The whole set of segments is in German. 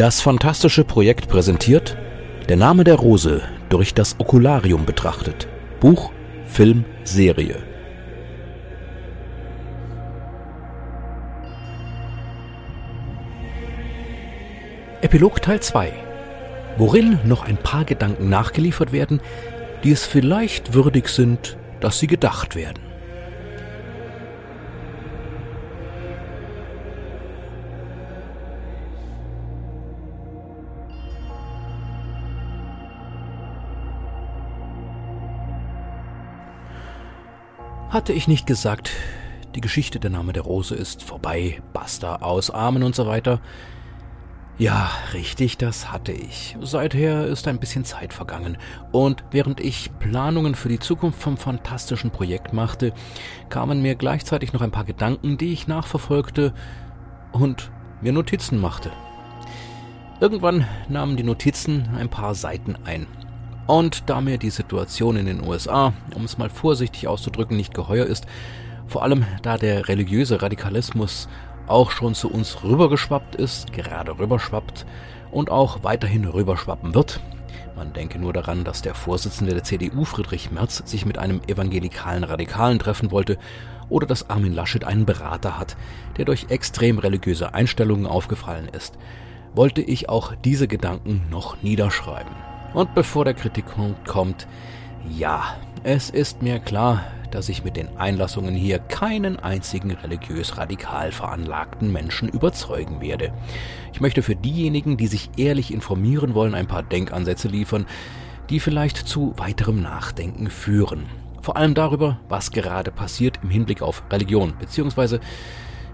Das fantastische Projekt präsentiert Der Name der Rose durch das Okularium betrachtet. Buch, Film, Serie. Epilog Teil 2 Worin noch ein paar Gedanken nachgeliefert werden, die es vielleicht würdig sind, dass sie gedacht werden. Hatte ich nicht gesagt, die Geschichte der Name der Rose ist vorbei, basta, ausarmen und so weiter? Ja, richtig, das hatte ich. Seither ist ein bisschen Zeit vergangen. Und während ich Planungen für die Zukunft vom fantastischen Projekt machte, kamen mir gleichzeitig noch ein paar Gedanken, die ich nachverfolgte und mir Notizen machte. Irgendwann nahmen die Notizen ein paar Seiten ein. Und da mir die Situation in den USA, um es mal vorsichtig auszudrücken, nicht geheuer ist, vor allem da der religiöse Radikalismus auch schon zu uns rübergeschwappt ist, gerade rüberschwappt und auch weiterhin rüberschwappen wird. Man denke nur daran, dass der Vorsitzende der CDU Friedrich Merz sich mit einem evangelikalen Radikalen treffen wollte oder dass Armin Laschet einen Berater hat, der durch extrem religiöse Einstellungen aufgefallen ist, wollte ich auch diese Gedanken noch niederschreiben. Und bevor der Kritikpunkt kommt, ja, es ist mir klar, dass ich mit den Einlassungen hier keinen einzigen religiös radikal veranlagten Menschen überzeugen werde. Ich möchte für diejenigen, die sich ehrlich informieren wollen, ein paar Denkansätze liefern, die vielleicht zu weiterem Nachdenken führen. Vor allem darüber, was gerade passiert im Hinblick auf Religion, beziehungsweise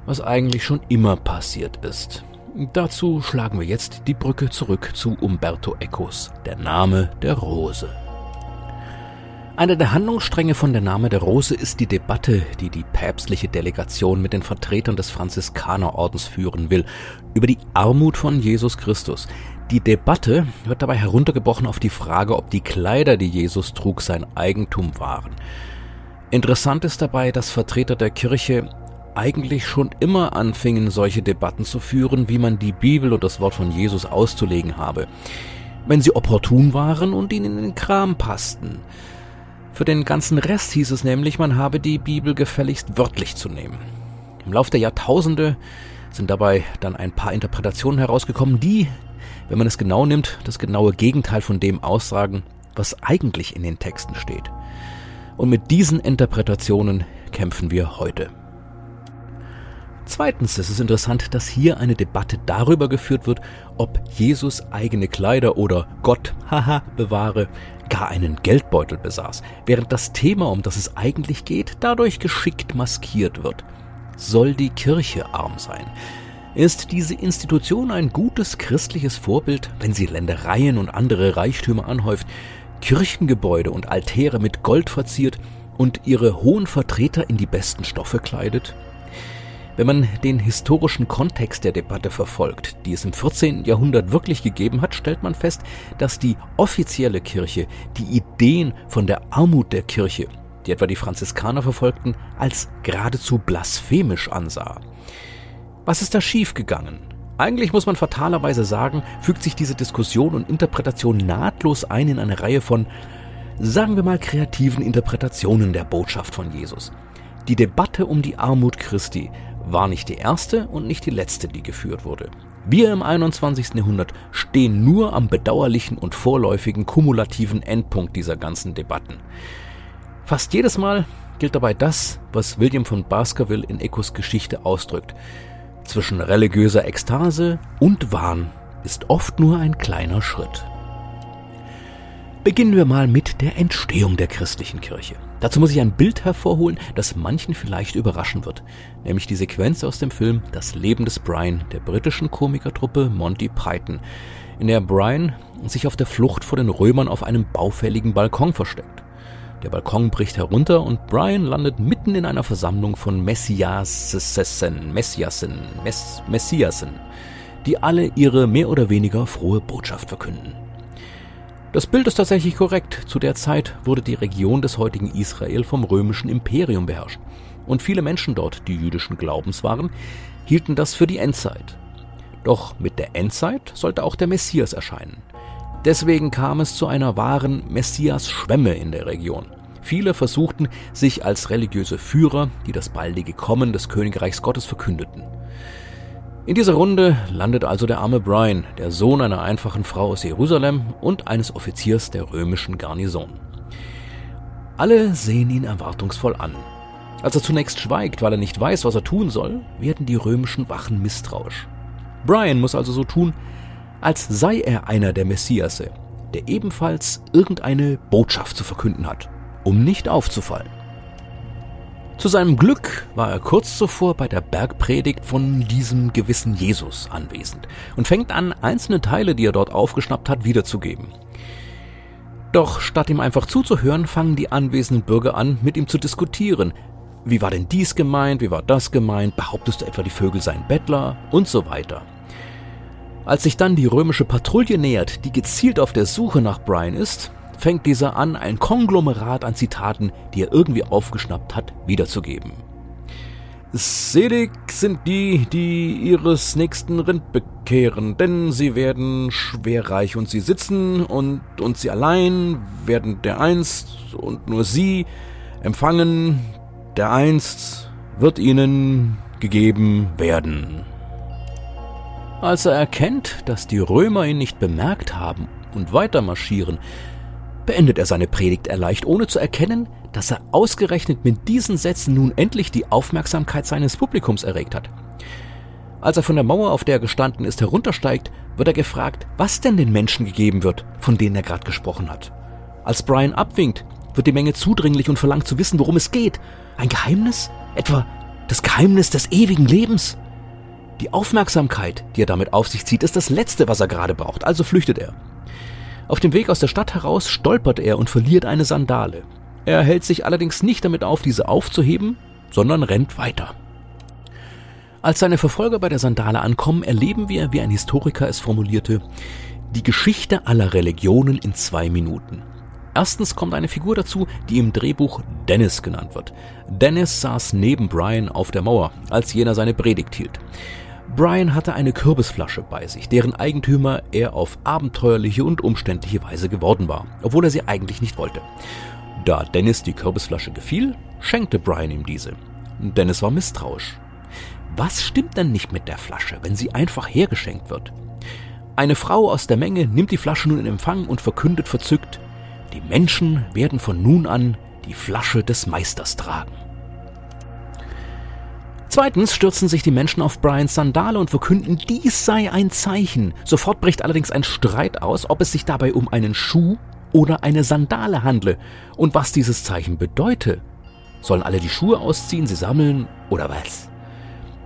was eigentlich schon immer passiert ist. Dazu schlagen wir jetzt die Brücke zurück zu Umberto Ecos, der Name der Rose. Einer der Handlungsstränge von der Name der Rose ist die Debatte, die die päpstliche Delegation mit den Vertretern des Franziskanerordens führen will, über die Armut von Jesus Christus. Die Debatte wird dabei heruntergebrochen auf die Frage, ob die Kleider, die Jesus trug, sein Eigentum waren. Interessant ist dabei, dass Vertreter der Kirche eigentlich schon immer anfingen, solche Debatten zu führen, wie man die Bibel und das Wort von Jesus auszulegen habe, wenn sie opportun waren und ihnen in den Kram passten. Für den ganzen Rest hieß es nämlich, man habe die Bibel gefälligst wörtlich zu nehmen. Im Lauf der Jahrtausende sind dabei dann ein paar Interpretationen herausgekommen, die, wenn man es genau nimmt, das genaue Gegenteil von dem aussagen, was eigentlich in den Texten steht. Und mit diesen Interpretationen kämpfen wir heute. Zweitens ist es interessant, dass hier eine Debatte darüber geführt wird, ob Jesus eigene Kleider oder Gott, haha, bewahre, gar einen Geldbeutel besaß, während das Thema, um das es eigentlich geht, dadurch geschickt maskiert wird. Soll die Kirche arm sein? Ist diese Institution ein gutes christliches Vorbild, wenn sie Ländereien und andere Reichtümer anhäuft, Kirchengebäude und Altäre mit Gold verziert und ihre hohen Vertreter in die besten Stoffe kleidet? Wenn man den historischen Kontext der Debatte verfolgt, die es im 14. Jahrhundert wirklich gegeben hat, stellt man fest, dass die offizielle Kirche die Ideen von der Armut der Kirche, die etwa die Franziskaner verfolgten, als geradezu blasphemisch ansah. Was ist da schiefgegangen? Eigentlich muss man fatalerweise sagen, fügt sich diese Diskussion und Interpretation nahtlos ein in eine Reihe von, sagen wir mal, kreativen Interpretationen der Botschaft von Jesus. Die Debatte um die Armut Christi war nicht die erste und nicht die letzte, die geführt wurde. Wir im 21. Jahrhundert stehen nur am bedauerlichen und vorläufigen kumulativen Endpunkt dieser ganzen Debatten. Fast jedes Mal gilt dabei das, was William von Baskerville in Ecos Geschichte ausdrückt. Zwischen religiöser Ekstase und Wahn ist oft nur ein kleiner Schritt. Beginnen wir mal mit der Entstehung der christlichen Kirche. Dazu muss ich ein Bild hervorholen, das manchen vielleicht überraschen wird, nämlich die Sequenz aus dem Film Das Leben des Brian der britischen Komikertruppe Monty Python, in der Brian sich auf der Flucht vor den Römern auf einem baufälligen Balkon versteckt. Der Balkon bricht herunter und Brian landet mitten in einer Versammlung von Messiasen, Messiasen, Mess, Messiasen, die alle ihre mehr oder weniger frohe Botschaft verkünden. Das Bild ist tatsächlich korrekt. Zu der Zeit wurde die Region des heutigen Israel vom römischen Imperium beherrscht. Und viele Menschen dort, die jüdischen Glaubens waren, hielten das für die Endzeit. Doch mit der Endzeit sollte auch der Messias erscheinen. Deswegen kam es zu einer wahren Messias-Schwemme in der Region. Viele versuchten, sich als religiöse Führer, die das baldige Kommen des Königreichs Gottes verkündeten. In dieser Runde landet also der arme Brian, der Sohn einer einfachen Frau aus Jerusalem und eines Offiziers der römischen Garnison. Alle sehen ihn erwartungsvoll an. Als er zunächst schweigt, weil er nicht weiß, was er tun soll, werden die römischen Wachen misstrauisch. Brian muss also so tun, als sei er einer der Messiasse, der ebenfalls irgendeine Botschaft zu verkünden hat, um nicht aufzufallen. Zu seinem Glück war er kurz zuvor bei der Bergpredigt von diesem gewissen Jesus anwesend und fängt an, einzelne Teile, die er dort aufgeschnappt hat, wiederzugeben. Doch statt ihm einfach zuzuhören, fangen die anwesenden Bürger an, mit ihm zu diskutieren. Wie war denn dies gemeint? Wie war das gemeint? Behauptest du etwa, die Vögel seien Bettler? Und so weiter. Als sich dann die römische Patrouille nähert, die gezielt auf der Suche nach Brian ist, fängt dieser an, ein Konglomerat an Zitaten, die er irgendwie aufgeschnappt hat, wiederzugeben. Selig sind die, die ihres nächsten Rind bekehren, denn sie werden schwerreich und sie sitzen und, und sie allein werden der einst und nur sie empfangen, der einst wird ihnen gegeben werden. Als er erkennt, dass die Römer ihn nicht bemerkt haben und weiter marschieren, beendet er seine Predigt erleicht, ohne zu erkennen, dass er ausgerechnet mit diesen Sätzen nun endlich die Aufmerksamkeit seines Publikums erregt hat. Als er von der Mauer, auf der er gestanden ist, heruntersteigt, wird er gefragt, was denn den Menschen gegeben wird, von denen er gerade gesprochen hat. Als Brian abwinkt, wird die Menge zudringlich und verlangt zu wissen, worum es geht. Ein Geheimnis? Etwa das Geheimnis des ewigen Lebens? Die Aufmerksamkeit, die er damit auf sich zieht, ist das Letzte, was er gerade braucht, also flüchtet er. Auf dem Weg aus der Stadt heraus stolpert er und verliert eine Sandale. Er hält sich allerdings nicht damit auf, diese aufzuheben, sondern rennt weiter. Als seine Verfolger bei der Sandale ankommen, erleben wir, wie ein Historiker es formulierte, die Geschichte aller Religionen in zwei Minuten. Erstens kommt eine Figur dazu, die im Drehbuch Dennis genannt wird. Dennis saß neben Brian auf der Mauer, als jener seine Predigt hielt. Brian hatte eine Kürbisflasche bei sich, deren Eigentümer er auf abenteuerliche und umständliche Weise geworden war, obwohl er sie eigentlich nicht wollte. Da Dennis die Kürbisflasche gefiel, schenkte Brian ihm diese. Dennis war misstrauisch. Was stimmt denn nicht mit der Flasche, wenn sie einfach hergeschenkt wird? Eine Frau aus der Menge nimmt die Flasche nun in Empfang und verkündet verzückt, die Menschen werden von nun an die Flasche des Meisters tragen. Zweitens stürzen sich die Menschen auf Brians Sandale und verkünden, dies sei ein Zeichen. Sofort bricht allerdings ein Streit aus, ob es sich dabei um einen Schuh oder eine Sandale handle und was dieses Zeichen bedeute. Sollen alle die Schuhe ausziehen, sie sammeln oder was?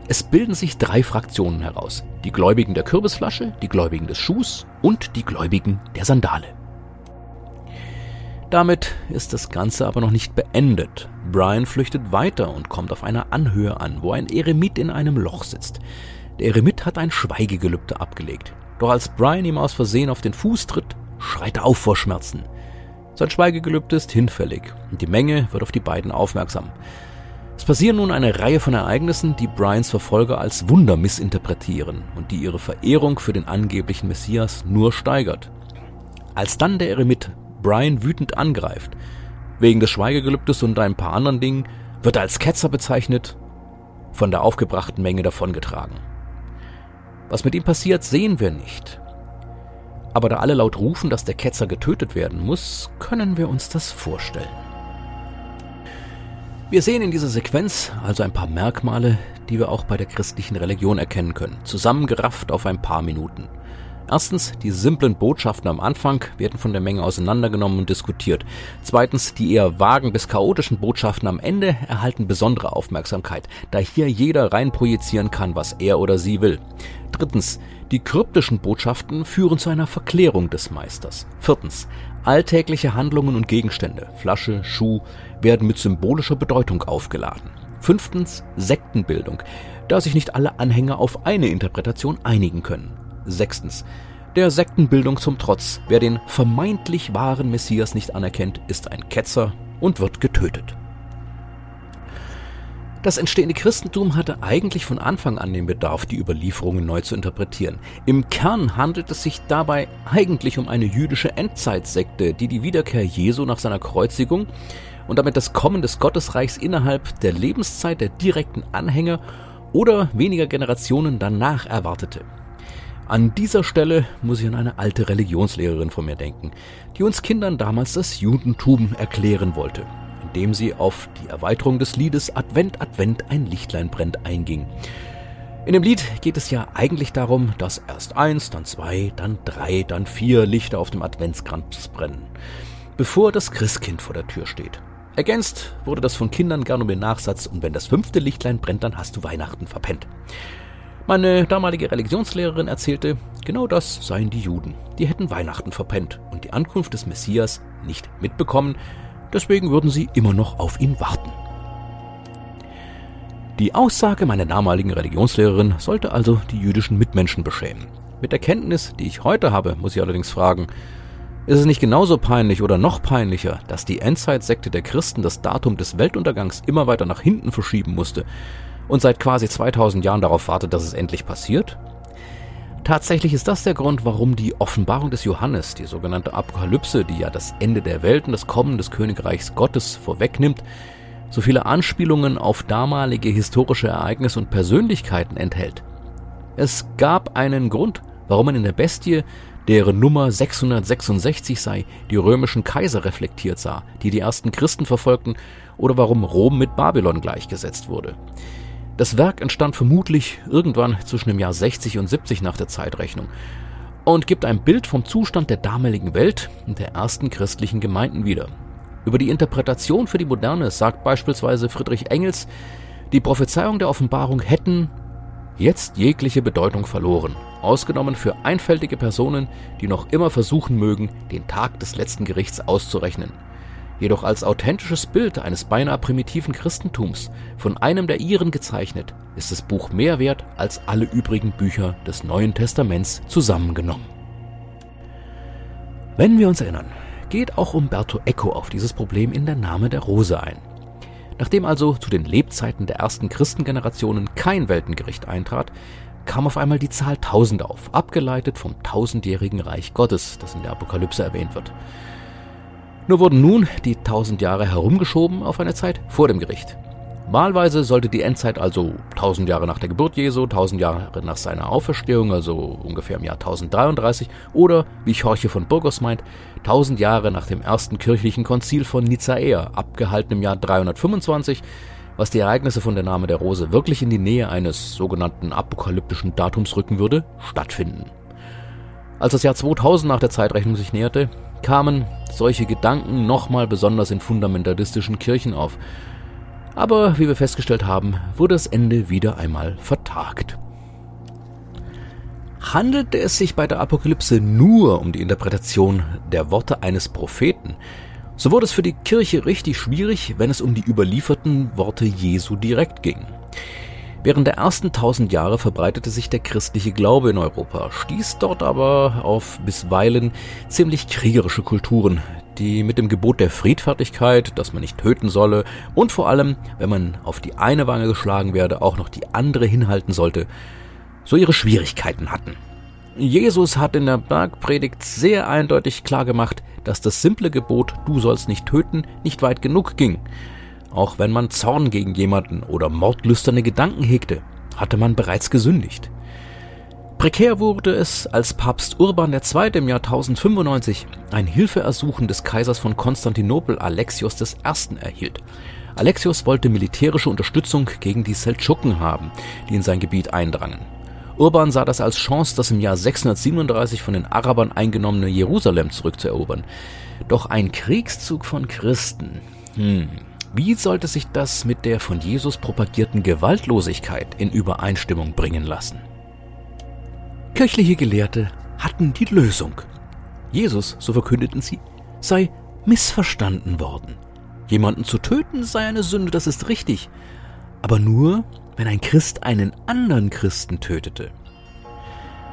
Es bilden sich drei Fraktionen heraus. Die Gläubigen der Kürbisflasche, die Gläubigen des Schuhs und die Gläubigen der Sandale. Damit ist das Ganze aber noch nicht beendet. Brian flüchtet weiter und kommt auf einer Anhöhe an, wo ein Eremit in einem Loch sitzt. Der Eremit hat ein Schweigegelübde abgelegt. Doch als Brian ihm aus Versehen auf den Fuß tritt, schreit er auf vor Schmerzen. Sein Schweigegelübde ist hinfällig und die Menge wird auf die beiden aufmerksam. Es passieren nun eine Reihe von Ereignissen, die Brians Verfolger als Wunder missinterpretieren und die ihre Verehrung für den angeblichen Messias nur steigert. Als dann der Eremit Brian wütend angreift. Wegen des Schweigegelübdes und ein paar anderen Dingen wird er als Ketzer bezeichnet, von der aufgebrachten Menge davongetragen. Was mit ihm passiert, sehen wir nicht. Aber da alle laut rufen, dass der Ketzer getötet werden muss, können wir uns das vorstellen. Wir sehen in dieser Sequenz also ein paar Merkmale, die wir auch bei der christlichen Religion erkennen können, zusammengerafft auf ein paar Minuten. Erstens, die simplen Botschaften am Anfang werden von der Menge auseinandergenommen und diskutiert. Zweitens, die eher vagen bis chaotischen Botschaften am Ende erhalten besondere Aufmerksamkeit, da hier jeder rein projizieren kann, was er oder sie will. Drittens, die kryptischen Botschaften führen zu einer Verklärung des Meisters. Viertens, alltägliche Handlungen und Gegenstände, Flasche, Schuh, werden mit symbolischer Bedeutung aufgeladen. Fünftens, Sektenbildung, da sich nicht alle Anhänger auf eine Interpretation einigen können. Sechstens. Der Sektenbildung zum Trotz. Wer den vermeintlich wahren Messias nicht anerkennt, ist ein Ketzer und wird getötet. Das entstehende Christentum hatte eigentlich von Anfang an den Bedarf, die Überlieferungen neu zu interpretieren. Im Kern handelt es sich dabei eigentlich um eine jüdische Endzeitsekte, die die Wiederkehr Jesu nach seiner Kreuzigung und damit das Kommen des Gottesreichs innerhalb der Lebenszeit der direkten Anhänger oder weniger Generationen danach erwartete. An dieser Stelle muss ich an eine alte Religionslehrerin von mir denken, die uns Kindern damals das Judentum erklären wollte indem sie auf die Erweiterung des Liedes Advent, Advent, ein Lichtlein brennt einging. In dem Lied geht es ja eigentlich darum, dass erst eins, dann zwei, dann drei, dann vier Lichter auf dem Adventskranz brennen, bevor das Christkind vor der Tür steht. Ergänzt wurde das von Kindern gern um den Nachsatz, und wenn das fünfte Lichtlein brennt, dann hast du Weihnachten verpennt. Meine damalige Religionslehrerin erzählte, genau das seien die Juden. Die hätten Weihnachten verpennt und die Ankunft des Messias nicht mitbekommen, Deswegen würden sie immer noch auf ihn warten. Die Aussage meiner damaligen Religionslehrerin sollte also die jüdischen Mitmenschen beschämen. Mit der Kenntnis, die ich heute habe, muss ich allerdings fragen, ist es nicht genauso peinlich oder noch peinlicher, dass die Endzeitsekte der Christen das Datum des Weltuntergangs immer weiter nach hinten verschieben musste und seit quasi 2000 Jahren darauf wartet, dass es endlich passiert? Tatsächlich ist das der Grund, warum die Offenbarung des Johannes, die sogenannte Apokalypse, die ja das Ende der Welt und das Kommen des Königreichs Gottes vorwegnimmt, so viele Anspielungen auf damalige historische Ereignisse und Persönlichkeiten enthält. Es gab einen Grund, warum man in der Bestie, deren Nummer 666 sei, die römischen Kaiser reflektiert sah, die die ersten Christen verfolgten, oder warum Rom mit Babylon gleichgesetzt wurde. Das Werk entstand vermutlich irgendwann zwischen dem Jahr 60 und 70 nach der Zeitrechnung und gibt ein Bild vom Zustand der damaligen Welt und der ersten christlichen Gemeinden wieder. Über die Interpretation für die Moderne sagt beispielsweise Friedrich Engels, die Prophezeiung der Offenbarung hätten jetzt jegliche Bedeutung verloren, ausgenommen für einfältige Personen, die noch immer versuchen mögen, den Tag des letzten Gerichts auszurechnen jedoch als authentisches Bild eines beinahe primitiven Christentums von einem der Iren gezeichnet, ist das Buch mehr wert als alle übrigen Bücher des Neuen Testaments zusammengenommen. Wenn wir uns erinnern, geht auch Umberto Eco auf dieses Problem in der Name der Rose ein. Nachdem also zu den Lebzeiten der ersten Christengenerationen kein Weltengericht eintrat, kam auf einmal die Zahl 1000 auf, abgeleitet vom tausendjährigen Reich Gottes, das in der Apokalypse erwähnt wird. Nur wurden nun die tausend Jahre herumgeschoben auf eine Zeit vor dem Gericht. Wahlweise sollte die Endzeit also tausend Jahre nach der Geburt Jesu, tausend Jahre nach seiner Auferstehung, also ungefähr im Jahr 1033, oder, wie Jorge von Burgos meint, tausend Jahre nach dem ersten kirchlichen Konzil von Nizaea, abgehalten im Jahr 325, was die Ereignisse von der Name der Rose wirklich in die Nähe eines sogenannten apokalyptischen Datums rücken würde, stattfinden. Als das Jahr 2000 nach der Zeitrechnung sich näherte, kamen solche Gedanken nochmal besonders in fundamentalistischen Kirchen auf. Aber wie wir festgestellt haben, wurde das Ende wieder einmal vertagt. Handelte es sich bei der Apokalypse nur um die Interpretation der Worte eines Propheten, so wurde es für die Kirche richtig schwierig, wenn es um die überlieferten Worte Jesu direkt ging. Während der ersten tausend Jahre verbreitete sich der christliche Glaube in Europa, stieß dort aber auf bisweilen ziemlich kriegerische Kulturen, die mit dem Gebot der Friedfertigkeit, dass man nicht töten solle und vor allem, wenn man auf die eine Wange geschlagen werde, auch noch die andere hinhalten sollte, so ihre Schwierigkeiten hatten. Jesus hat in der Bergpredigt sehr eindeutig klargemacht, dass das simple Gebot Du sollst nicht töten nicht weit genug ging. Auch wenn man Zorn gegen jemanden oder mordlüsterne Gedanken hegte, hatte man bereits gesündigt. Prekär wurde es, als Papst Urban II. im Jahr 1095 ein Hilfeersuchen des Kaisers von Konstantinopel Alexios I. erhielt. Alexios wollte militärische Unterstützung gegen die Seldschuken haben, die in sein Gebiet eindrangen. Urban sah das als Chance, das im Jahr 637 von den Arabern eingenommene Jerusalem zurückzuerobern. Doch ein Kriegszug von Christen, hm, wie sollte sich das mit der von Jesus propagierten Gewaltlosigkeit in Übereinstimmung bringen lassen? Kirchliche Gelehrte hatten die Lösung. Jesus, so verkündeten sie, sei missverstanden worden. Jemanden zu töten sei eine Sünde, das ist richtig, aber nur, wenn ein Christ einen anderen Christen tötete.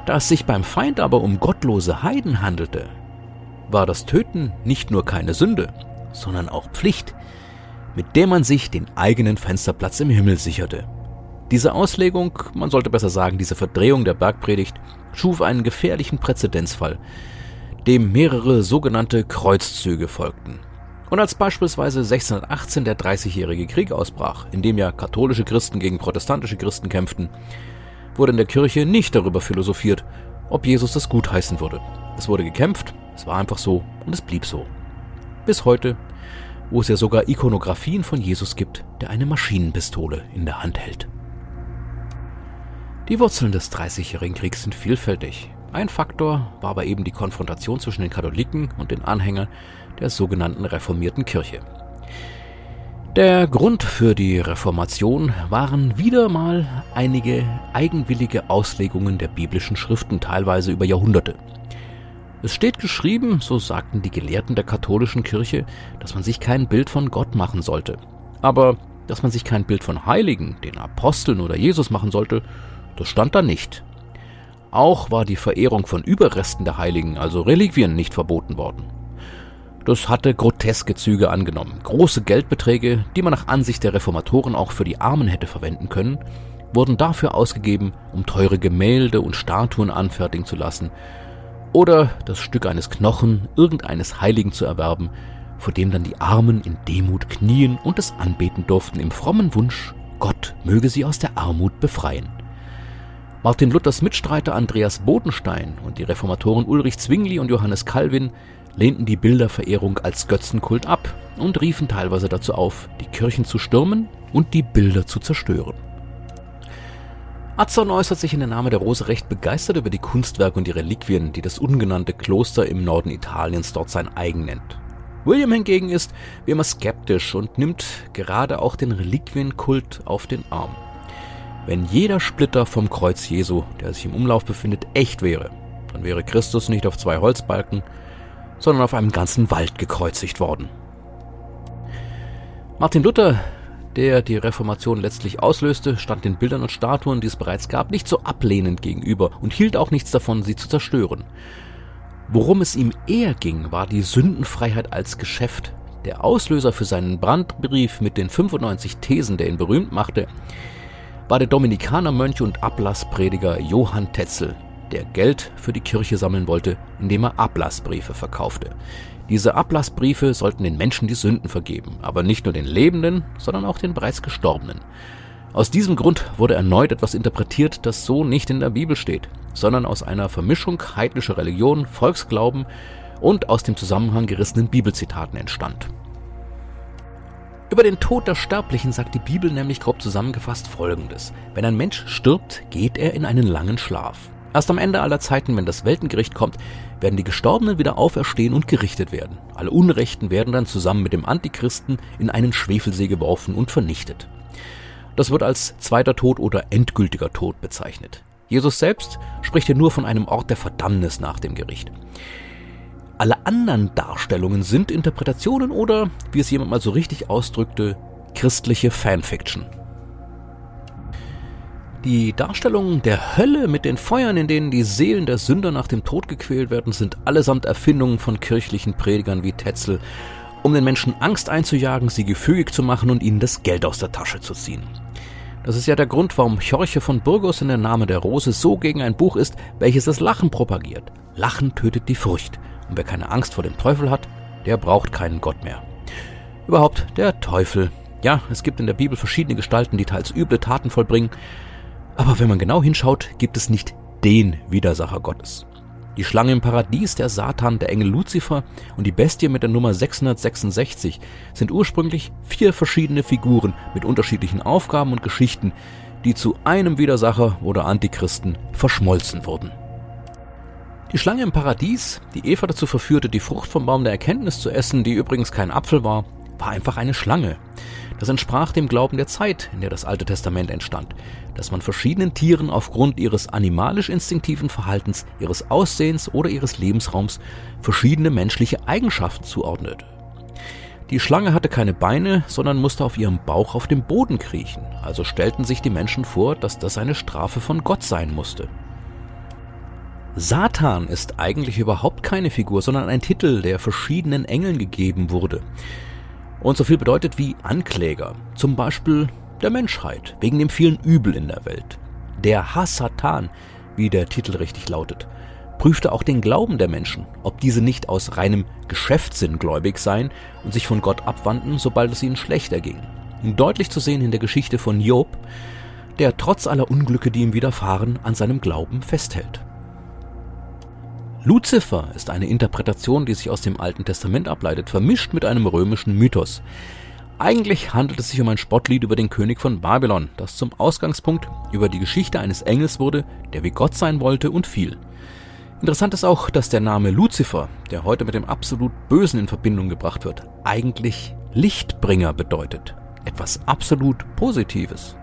Da es sich beim Feind aber um gottlose Heiden handelte, war das Töten nicht nur keine Sünde, sondern auch Pflicht, mit der man sich den eigenen Fensterplatz im Himmel sicherte. Diese Auslegung, man sollte besser sagen, diese Verdrehung der Bergpredigt, schuf einen gefährlichen Präzedenzfall, dem mehrere sogenannte Kreuzzüge folgten. Und als beispielsweise 1618 der Dreißigjährige Krieg ausbrach, in dem ja katholische Christen gegen protestantische Christen kämpften, wurde in der Kirche nicht darüber philosophiert, ob Jesus das gutheißen würde. Es wurde gekämpft, es war einfach so und es blieb so. Bis heute, wo es ja sogar Ikonografien von Jesus gibt, der eine Maschinenpistole in der Hand hält. Die Wurzeln des Dreißigjährigen Kriegs sind vielfältig. Ein Faktor war aber eben die Konfrontation zwischen den Katholiken und den Anhängern der sogenannten reformierten Kirche. Der Grund für die Reformation waren wieder mal einige eigenwillige Auslegungen der biblischen Schriften, teilweise über Jahrhunderte. Es steht geschrieben, so sagten die Gelehrten der katholischen Kirche, dass man sich kein Bild von Gott machen sollte. Aber dass man sich kein Bild von Heiligen, den Aposteln oder Jesus machen sollte, das stand da nicht. Auch war die Verehrung von Überresten der Heiligen, also Reliquien, nicht verboten worden. Das hatte groteske Züge angenommen. Große Geldbeträge, die man nach Ansicht der Reformatoren auch für die Armen hätte verwenden können, wurden dafür ausgegeben, um teure Gemälde und Statuen anfertigen zu lassen oder das Stück eines Knochen irgendeines Heiligen zu erwerben, vor dem dann die Armen in Demut knien und es anbeten durften im frommen Wunsch, Gott möge sie aus der Armut befreien. Martin Luthers Mitstreiter Andreas Bodenstein und die Reformatoren Ulrich Zwingli und Johannes Calvin lehnten die Bilderverehrung als Götzenkult ab und riefen teilweise dazu auf, die Kirchen zu stürmen und die Bilder zu zerstören. Atzon äußert sich in der Name der Rose recht begeistert über die Kunstwerke und die Reliquien, die das ungenannte Kloster im Norden Italiens dort sein eigen nennt. William hingegen ist wie immer skeptisch und nimmt gerade auch den Reliquienkult auf den Arm. Wenn jeder Splitter vom Kreuz Jesu, der sich im Umlauf befindet, echt wäre, dann wäre Christus nicht auf zwei Holzbalken, sondern auf einem ganzen Wald gekreuzigt worden. Martin Luther, der die Reformation letztlich auslöste, stand den Bildern und Statuen, die es bereits gab, nicht so ablehnend gegenüber und hielt auch nichts davon, sie zu zerstören. Worum es ihm eher ging, war die Sündenfreiheit als Geschäft. Der Auslöser für seinen Brandbrief mit den 95 Thesen, der ihn berühmt machte, war der Dominikanermönch und Ablassprediger Johann Tetzel, der Geld für die Kirche sammeln wollte, indem er Ablassbriefe verkaufte. Diese Ablassbriefe sollten den Menschen die Sünden vergeben, aber nicht nur den Lebenden, sondern auch den bereits Gestorbenen. Aus diesem Grund wurde erneut etwas interpretiert, das so nicht in der Bibel steht, sondern aus einer Vermischung heidnischer Religion, Volksglauben und aus dem Zusammenhang gerissenen Bibelzitaten entstand. Über den Tod der Sterblichen sagt die Bibel nämlich grob zusammengefasst Folgendes. Wenn ein Mensch stirbt, geht er in einen langen Schlaf. Erst am Ende aller Zeiten, wenn das Weltengericht kommt, werden die Gestorbenen wieder auferstehen und gerichtet werden. Alle Unrechten werden dann zusammen mit dem Antichristen in einen Schwefelsee geworfen und vernichtet. Das wird als zweiter Tod oder endgültiger Tod bezeichnet. Jesus selbst spricht hier nur von einem Ort der Verdammnis nach dem Gericht. Alle anderen Darstellungen sind Interpretationen oder, wie es jemand mal so richtig ausdrückte, christliche Fanfiction. Die Darstellungen der Hölle mit den Feuern, in denen die Seelen der Sünder nach dem Tod gequält werden, sind allesamt Erfindungen von kirchlichen Predigern wie Tetzel, um den Menschen Angst einzujagen, sie gefügig zu machen und ihnen das Geld aus der Tasche zu ziehen. Das ist ja der Grund, warum Jorche von Burgos in der Name der Rose so gegen ein Buch ist, welches das Lachen propagiert. Lachen tötet die Furcht. Und wer keine Angst vor dem Teufel hat, der braucht keinen Gott mehr. Überhaupt der Teufel. Ja, es gibt in der Bibel verschiedene Gestalten, die teils üble Taten vollbringen. Aber wenn man genau hinschaut, gibt es nicht den Widersacher Gottes. Die Schlange im Paradies, der Satan, der Engel Luzifer und die Bestie mit der Nummer 666 sind ursprünglich vier verschiedene Figuren mit unterschiedlichen Aufgaben und Geschichten, die zu einem Widersacher oder Antichristen verschmolzen wurden. Die Schlange im Paradies, die Eva dazu verführte, die Frucht vom Baum der Erkenntnis zu essen, die übrigens kein Apfel war, war einfach eine Schlange. Das entsprach dem Glauben der Zeit, in der das Alte Testament entstand, dass man verschiedenen Tieren aufgrund ihres animalisch-instinktiven Verhaltens, ihres Aussehens oder ihres Lebensraums verschiedene menschliche Eigenschaften zuordnete. Die Schlange hatte keine Beine, sondern musste auf ihrem Bauch auf dem Boden kriechen, also stellten sich die Menschen vor, dass das eine Strafe von Gott sein musste. Satan ist eigentlich überhaupt keine Figur, sondern ein Titel, der verschiedenen Engeln gegeben wurde. Und so viel bedeutet wie Ankläger, zum Beispiel der Menschheit, wegen dem vielen Übel in der Welt. Der Hassatan, wie der Titel richtig lautet, prüfte auch den Glauben der Menschen, ob diese nicht aus reinem Geschäftssinn gläubig seien und sich von Gott abwandten, sobald es ihnen schlechter ging. Deutlich zu sehen in der Geschichte von Job, der trotz aller Unglücke, die ihm widerfahren, an seinem Glauben festhält. Luzifer ist eine Interpretation, die sich aus dem Alten Testament ableitet, vermischt mit einem römischen Mythos. Eigentlich handelt es sich um ein Spottlied über den König von Babylon, das zum Ausgangspunkt über die Geschichte eines Engels wurde, der wie Gott sein wollte und fiel. Interessant ist auch, dass der Name Luzifer, der heute mit dem absolut Bösen in Verbindung gebracht wird, eigentlich Lichtbringer bedeutet. Etwas absolut Positives.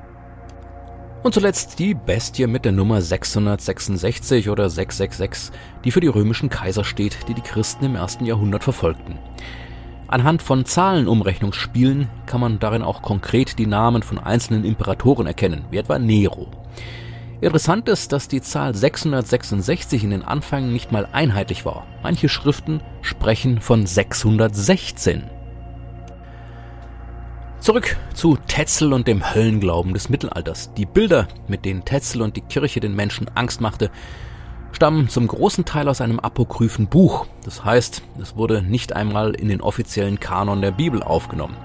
Und zuletzt die Bestie mit der Nummer 666 oder 666, die für die römischen Kaiser steht, die die Christen im ersten Jahrhundert verfolgten. Anhand von Zahlenumrechnungsspielen kann man darin auch konkret die Namen von einzelnen Imperatoren erkennen, wie etwa Nero. Interessant ist, dass die Zahl 666 in den Anfängen nicht mal einheitlich war. Manche Schriften sprechen von 616. Zurück zu Tetzel und dem Höllenglauben des Mittelalters. Die Bilder, mit denen Tetzel und die Kirche den Menschen Angst machte, stammen zum großen Teil aus einem apokryphen Buch. Das heißt, es wurde nicht einmal in den offiziellen Kanon der Bibel aufgenommen.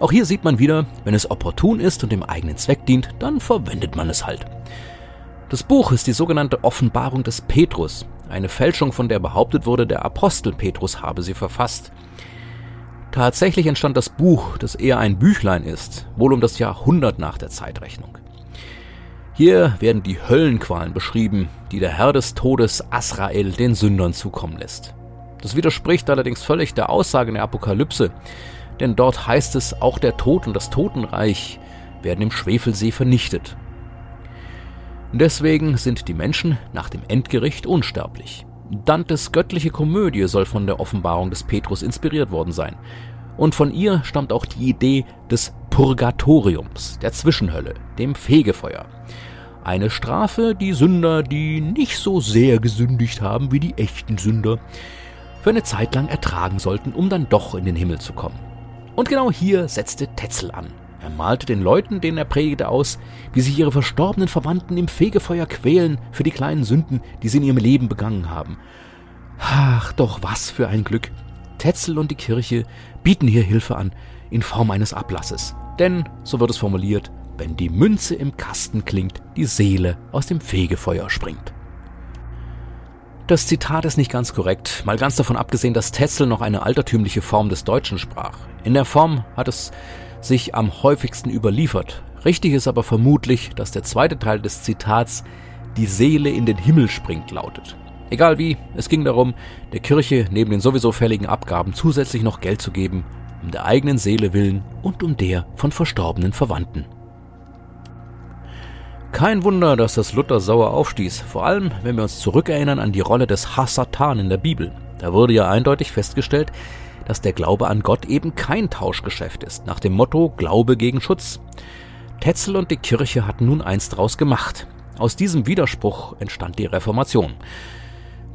Auch hier sieht man wieder, wenn es opportun ist und dem eigenen Zweck dient, dann verwendet man es halt. Das Buch ist die sogenannte Offenbarung des Petrus, eine Fälschung, von der behauptet wurde, der Apostel Petrus habe sie verfasst. Tatsächlich entstand das Buch, das eher ein Büchlein ist, wohl um das Jahrhundert nach der Zeitrechnung. Hier werden die Höllenqualen beschrieben, die der Herr des Todes Asrael den Sündern zukommen lässt. Das widerspricht allerdings völlig der Aussage in der Apokalypse, denn dort heißt es, auch der Tod und das Totenreich werden im Schwefelsee vernichtet. Deswegen sind die Menschen nach dem Endgericht unsterblich. Dantes göttliche Komödie soll von der Offenbarung des Petrus inspiriert worden sein. Und von ihr stammt auch die Idee des Purgatoriums, der Zwischenhölle, dem Fegefeuer. Eine Strafe, die Sünder, die nicht so sehr gesündigt haben wie die echten Sünder, für eine Zeit lang ertragen sollten, um dann doch in den Himmel zu kommen. Und genau hier setzte Tetzel an. Er malte den Leuten, denen er predigte, aus, wie sich ihre verstorbenen Verwandten im Fegefeuer quälen für die kleinen Sünden, die sie in ihrem Leben begangen haben. Ach, doch was für ein Glück. Tetzel und die Kirche bieten hier Hilfe an, in Form eines Ablasses. Denn, so wird es formuliert, wenn die Münze im Kasten klingt, die Seele aus dem Fegefeuer springt. Das Zitat ist nicht ganz korrekt, mal ganz davon abgesehen, dass Tetzel noch eine altertümliche Form des Deutschen sprach. In der Form hat es sich am häufigsten überliefert. Richtig ist aber vermutlich, dass der zweite Teil des Zitats die Seele in den Himmel springt lautet. Egal wie, es ging darum, der Kirche neben den sowieso fälligen Abgaben zusätzlich noch Geld zu geben, um der eigenen Seele willen und um der von verstorbenen Verwandten. Kein Wunder, dass das Luther sauer aufstieß, vor allem wenn wir uns zurückerinnern an die Rolle des Hassatan in der Bibel. Da wurde ja eindeutig festgestellt, dass der Glaube an Gott eben kein Tauschgeschäft ist, nach dem Motto Glaube gegen Schutz. Tetzel und die Kirche hatten nun eins draus gemacht. Aus diesem Widerspruch entstand die Reformation.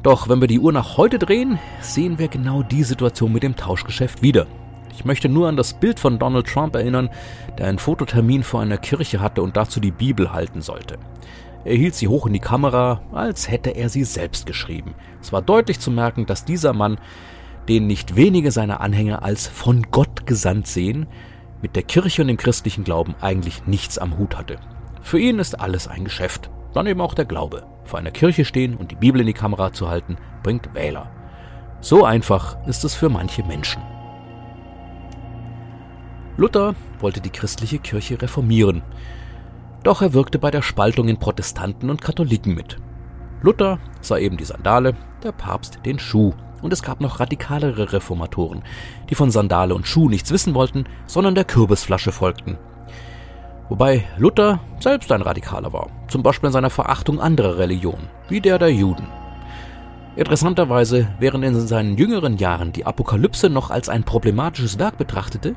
Doch wenn wir die Uhr nach heute drehen, sehen wir genau die Situation mit dem Tauschgeschäft wieder. Ich möchte nur an das Bild von Donald Trump erinnern, der einen Fototermin vor einer Kirche hatte und dazu die Bibel halten sollte. Er hielt sie hoch in die Kamera, als hätte er sie selbst geschrieben. Es war deutlich zu merken, dass dieser Mann den nicht wenige seiner Anhänger als von Gott gesandt sehen, mit der Kirche und dem christlichen Glauben eigentlich nichts am Hut hatte. Für ihn ist alles ein Geschäft, dann eben auch der Glaube. Vor einer Kirche stehen und die Bibel in die Kamera zu halten, bringt Wähler. So einfach ist es für manche Menschen. Luther wollte die christliche Kirche reformieren, doch er wirkte bei der Spaltung in Protestanten und Katholiken mit. Luther sah eben die Sandale, der Papst den Schuh und es gab noch radikalere Reformatoren, die von Sandale und Schuh nichts wissen wollten, sondern der Kürbisflasche folgten. Wobei Luther selbst ein Radikaler war, zum Beispiel in seiner Verachtung anderer Religionen, wie der der Juden. Interessanterweise, während er in seinen jüngeren Jahren die Apokalypse noch als ein problematisches Werk betrachtete,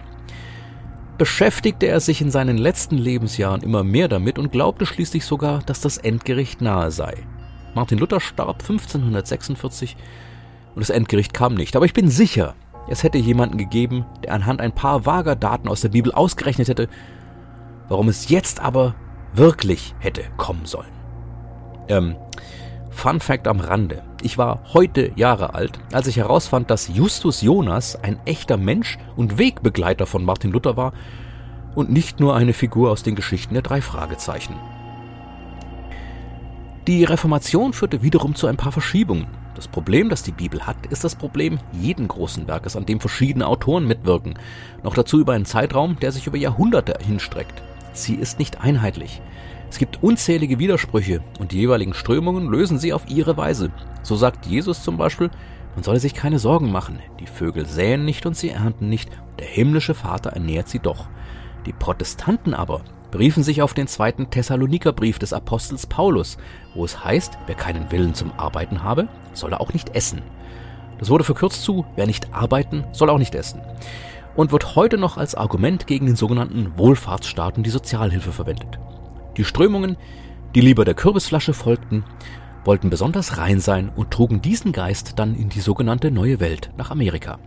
beschäftigte er sich in seinen letzten Lebensjahren immer mehr damit und glaubte schließlich sogar, dass das Endgericht nahe sei. Martin Luther starb 1546 und das Endgericht kam nicht. Aber ich bin sicher, es hätte jemanden gegeben, der anhand ein paar vager Daten aus der Bibel ausgerechnet hätte, warum es jetzt aber wirklich hätte kommen sollen. Ähm, Fun Fact am Rande. Ich war heute Jahre alt, als ich herausfand, dass Justus Jonas ein echter Mensch und Wegbegleiter von Martin Luther war und nicht nur eine Figur aus den Geschichten der drei Fragezeichen. Die Reformation führte wiederum zu ein paar Verschiebungen. Das Problem, das die Bibel hat, ist das Problem jeden großen Werkes, an dem verschiedene Autoren mitwirken. Noch dazu über einen Zeitraum, der sich über Jahrhunderte hinstreckt. Sie ist nicht einheitlich. Es gibt unzählige Widersprüche und die jeweiligen Strömungen lösen sie auf ihre Weise. So sagt Jesus zum Beispiel, man solle sich keine Sorgen machen. Die Vögel säen nicht und sie ernten nicht, der himmlische Vater ernährt sie doch. Die Protestanten aber beriefen sich auf den zweiten Thessalonikerbrief des Apostels Paulus, wo es heißt, wer keinen Willen zum Arbeiten habe, solle auch nicht essen. Das wurde verkürzt zu, wer nicht arbeiten, soll auch nicht essen. Und wird heute noch als Argument gegen den sogenannten Wohlfahrtsstaat und die Sozialhilfe verwendet. Die Strömungen, die lieber der Kürbisflasche folgten, wollten besonders rein sein und trugen diesen Geist dann in die sogenannte Neue Welt nach Amerika.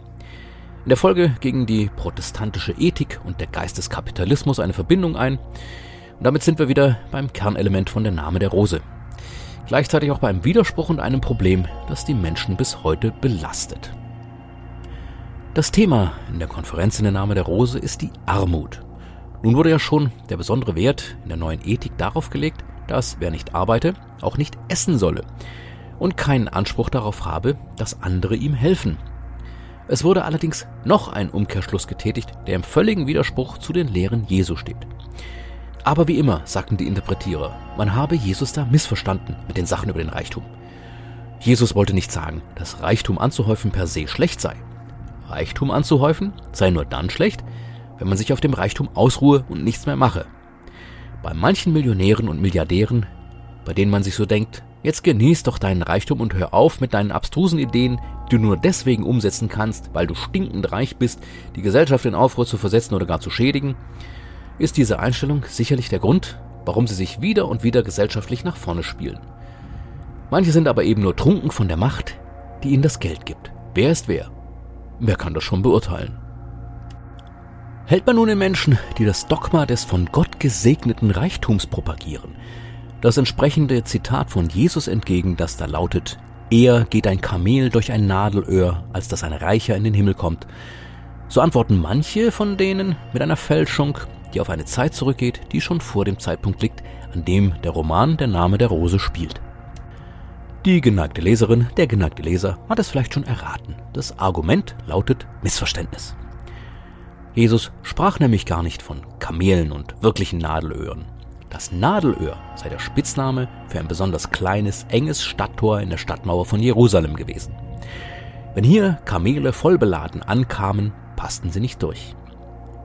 In der Folge gingen die protestantische Ethik und der Geist des Kapitalismus eine Verbindung ein. Und damit sind wir wieder beim Kernelement von der Name der Rose. Gleichzeitig auch beim Widerspruch und einem Problem, das die Menschen bis heute belastet. Das Thema in der Konferenz in der Name der Rose ist die Armut. Nun wurde ja schon der besondere Wert in der neuen Ethik darauf gelegt, dass wer nicht arbeite, auch nicht essen solle und keinen Anspruch darauf habe, dass andere ihm helfen. Es wurde allerdings noch ein Umkehrschluss getätigt, der im völligen Widerspruch zu den Lehren Jesu steht. Aber wie immer, sagten die Interpretierer, man habe Jesus da missverstanden mit den Sachen über den Reichtum. Jesus wollte nicht sagen, dass Reichtum anzuhäufen per se schlecht sei. Reichtum anzuhäufen sei nur dann schlecht, wenn man sich auf dem Reichtum ausruhe und nichts mehr mache. Bei manchen Millionären und Milliardären, bei denen man sich so denkt, jetzt genieß doch deinen Reichtum und hör auf mit deinen abstrusen Ideen, die du nur deswegen umsetzen kannst, weil du stinkend reich bist, die Gesellschaft in Aufruhr zu versetzen oder gar zu schädigen, ist diese Einstellung sicherlich der Grund, warum sie sich wieder und wieder gesellschaftlich nach vorne spielen. Manche sind aber eben nur trunken von der Macht, die ihnen das Geld gibt. Wer ist wer? Wer kann das schon beurteilen? Hält man nun den Menschen, die das Dogma des von Gott gesegneten Reichtums propagieren, das entsprechende Zitat von Jesus entgegen, das da lautet, eher geht ein Kamel durch ein Nadelöhr, als dass ein Reicher in den Himmel kommt, so antworten manche von denen mit einer Fälschung, die auf eine Zeit zurückgeht, die schon vor dem Zeitpunkt liegt, an dem der Roman Der Name der Rose spielt. Die geneigte Leserin, der geneigte Leser hat es vielleicht schon erraten. Das Argument lautet Missverständnis. Jesus sprach nämlich gar nicht von Kamelen und wirklichen Nadelöhren. Das Nadelöhr sei der Spitzname für ein besonders kleines, enges Stadttor in der Stadtmauer von Jerusalem gewesen. Wenn hier Kamele vollbeladen ankamen, passten sie nicht durch.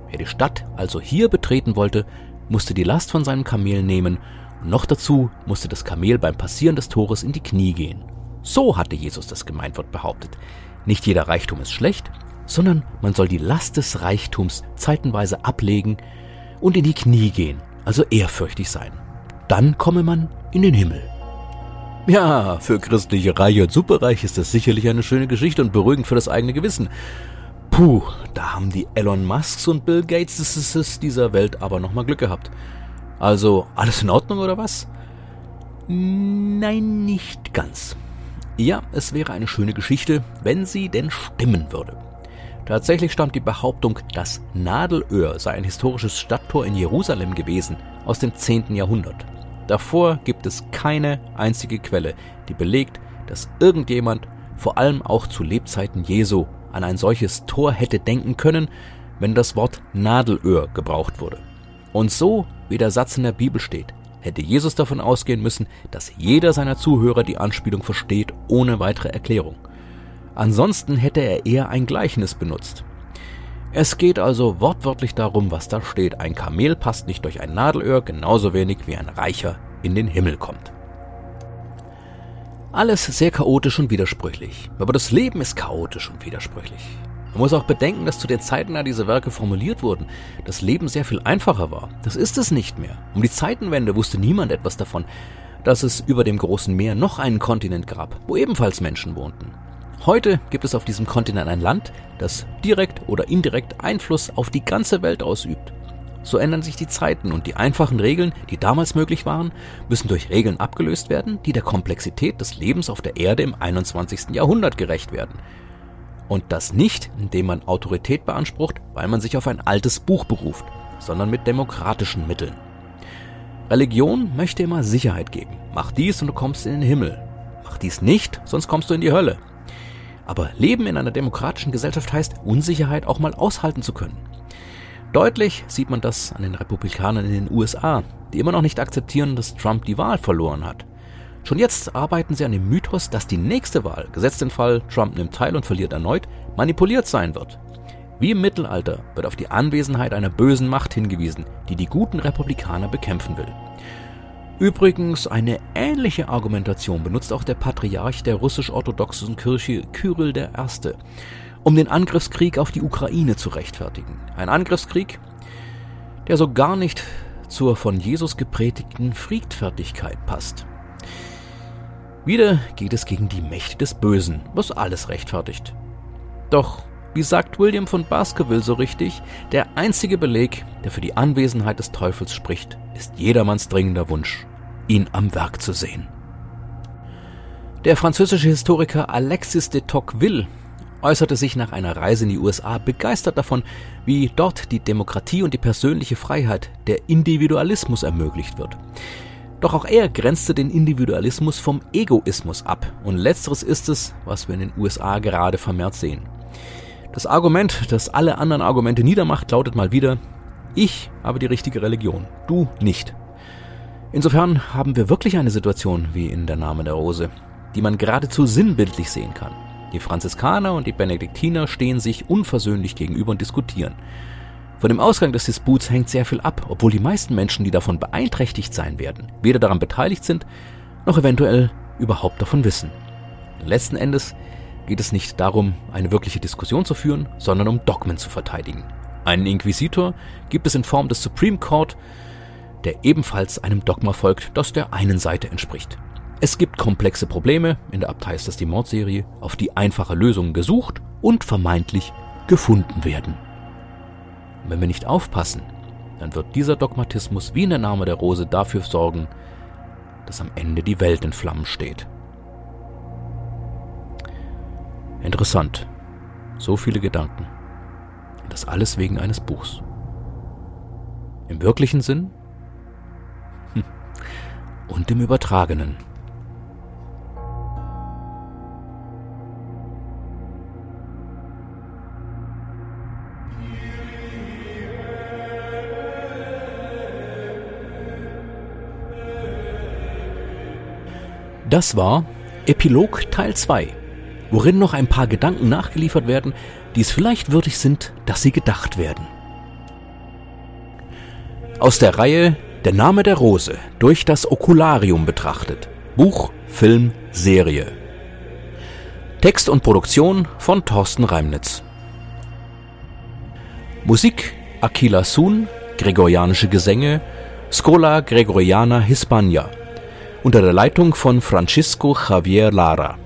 Wer die Stadt also hier betreten wollte, musste die Last von seinem Kamel nehmen und noch dazu musste das Kamel beim Passieren des Tores in die Knie gehen. So hatte Jesus das Gemeinwort behauptet. Nicht jeder Reichtum ist schlecht, sondern man soll die Last des Reichtums zeitenweise ablegen und in die Knie gehen, also ehrfürchtig sein. Dann komme man in den Himmel. Ja, für christliche Reiche und Superreich ist das sicherlich eine schöne Geschichte und beruhigend für das eigene Gewissen. Puh, da haben die Elon Musks und Bill Gates dieser Welt aber nochmal Glück gehabt. Also, alles in Ordnung oder was? Nein, nicht ganz. Ja, es wäre eine schöne Geschichte, wenn sie denn stimmen würde. Tatsächlich stammt die Behauptung, das Nadelöhr sei ein historisches Stadttor in Jerusalem gewesen, aus dem 10. Jahrhundert. Davor gibt es keine einzige Quelle, die belegt, dass irgendjemand, vor allem auch zu Lebzeiten Jesu, an ein solches Tor hätte denken können, wenn das Wort Nadelöhr gebraucht wurde. Und so, wie der Satz in der Bibel steht, hätte Jesus davon ausgehen müssen, dass jeder seiner Zuhörer die Anspielung versteht, ohne weitere Erklärung. Ansonsten hätte er eher ein Gleichnis benutzt. Es geht also wortwörtlich darum, was da steht. Ein Kamel passt nicht durch ein Nadelöhr, genauso wenig wie ein Reicher in den Himmel kommt. Alles sehr chaotisch und widersprüchlich. Aber das Leben ist chaotisch und widersprüchlich. Man muss auch bedenken, dass zu den Zeiten, da diese Werke formuliert wurden, das Leben sehr viel einfacher war. Das ist es nicht mehr. Um die Zeitenwende wusste niemand etwas davon, dass es über dem großen Meer noch einen Kontinent gab, wo ebenfalls Menschen wohnten. Heute gibt es auf diesem Kontinent ein Land, das direkt oder indirekt Einfluss auf die ganze Welt ausübt. So ändern sich die Zeiten und die einfachen Regeln, die damals möglich waren, müssen durch Regeln abgelöst werden, die der Komplexität des Lebens auf der Erde im 21. Jahrhundert gerecht werden. Und das nicht, indem man Autorität beansprucht, weil man sich auf ein altes Buch beruft, sondern mit demokratischen Mitteln. Religion möchte immer Sicherheit geben. Mach dies und du kommst in den Himmel. Mach dies nicht, sonst kommst du in die Hölle. Aber Leben in einer demokratischen Gesellschaft heißt, Unsicherheit auch mal aushalten zu können. Deutlich sieht man das an den Republikanern in den USA, die immer noch nicht akzeptieren, dass Trump die Wahl verloren hat. Schon jetzt arbeiten sie an dem Mythos, dass die nächste Wahl, gesetzt den Fall, Trump nimmt teil und verliert erneut, manipuliert sein wird. Wie im Mittelalter wird auf die Anwesenheit einer bösen Macht hingewiesen, die die guten Republikaner bekämpfen will. Übrigens eine ähnliche Argumentation benutzt auch der Patriarch der russisch-orthodoxen Kirche Kyrill I., um den Angriffskrieg auf die Ukraine zu rechtfertigen. Ein Angriffskrieg, der so gar nicht zur von Jesus gepredigten Friedfertigkeit passt. Wieder geht es gegen die Mächte des Bösen, was alles rechtfertigt. Doch, wie sagt William von Baskerville so richtig, der einzige Beleg, der für die Anwesenheit des Teufels spricht, ist jedermanns dringender Wunsch ihn am Werk zu sehen. Der französische Historiker Alexis de Tocqueville äußerte sich nach einer Reise in die USA begeistert davon, wie dort die Demokratie und die persönliche Freiheit, der Individualismus ermöglicht wird. Doch auch er grenzte den Individualismus vom Egoismus ab, und letzteres ist es, was wir in den USA gerade vermehrt sehen. Das Argument, das alle anderen Argumente niedermacht, lautet mal wieder, ich habe die richtige Religion, du nicht. Insofern haben wir wirklich eine Situation wie in der Name der Rose, die man geradezu sinnbildlich sehen kann. Die Franziskaner und die Benediktiner stehen sich unversöhnlich gegenüber und diskutieren. Von dem Ausgang des Disputs hängt sehr viel ab, obwohl die meisten Menschen, die davon beeinträchtigt sein werden, weder daran beteiligt sind, noch eventuell überhaupt davon wissen. Letzten Endes geht es nicht darum, eine wirkliche Diskussion zu führen, sondern um Dogmen zu verteidigen. Einen Inquisitor gibt es in Form des Supreme Court, der ebenfalls einem Dogma folgt, das der einen Seite entspricht. Es gibt komplexe Probleme, in der Abtei ist das die Mordserie, auf die einfache Lösungen gesucht und vermeintlich gefunden werden. Und wenn wir nicht aufpassen, dann wird dieser Dogmatismus wie in der Name der Rose dafür sorgen, dass am Ende die Welt in Flammen steht. Interessant. So viele Gedanken. Und das alles wegen eines Buchs. Im wirklichen Sinn und im Übertragenen. Das war Epilog Teil 2, worin noch ein paar Gedanken nachgeliefert werden, die es vielleicht würdig sind, dass sie gedacht werden. Aus der Reihe der Name der Rose durch das Okularium betrachtet. Buch, Film, Serie. Text und Produktion von Thorsten Reimnitz. Musik Aquila Sun, Gregorianische Gesänge, Scola Gregoriana Hispania, unter der Leitung von Francisco Javier Lara.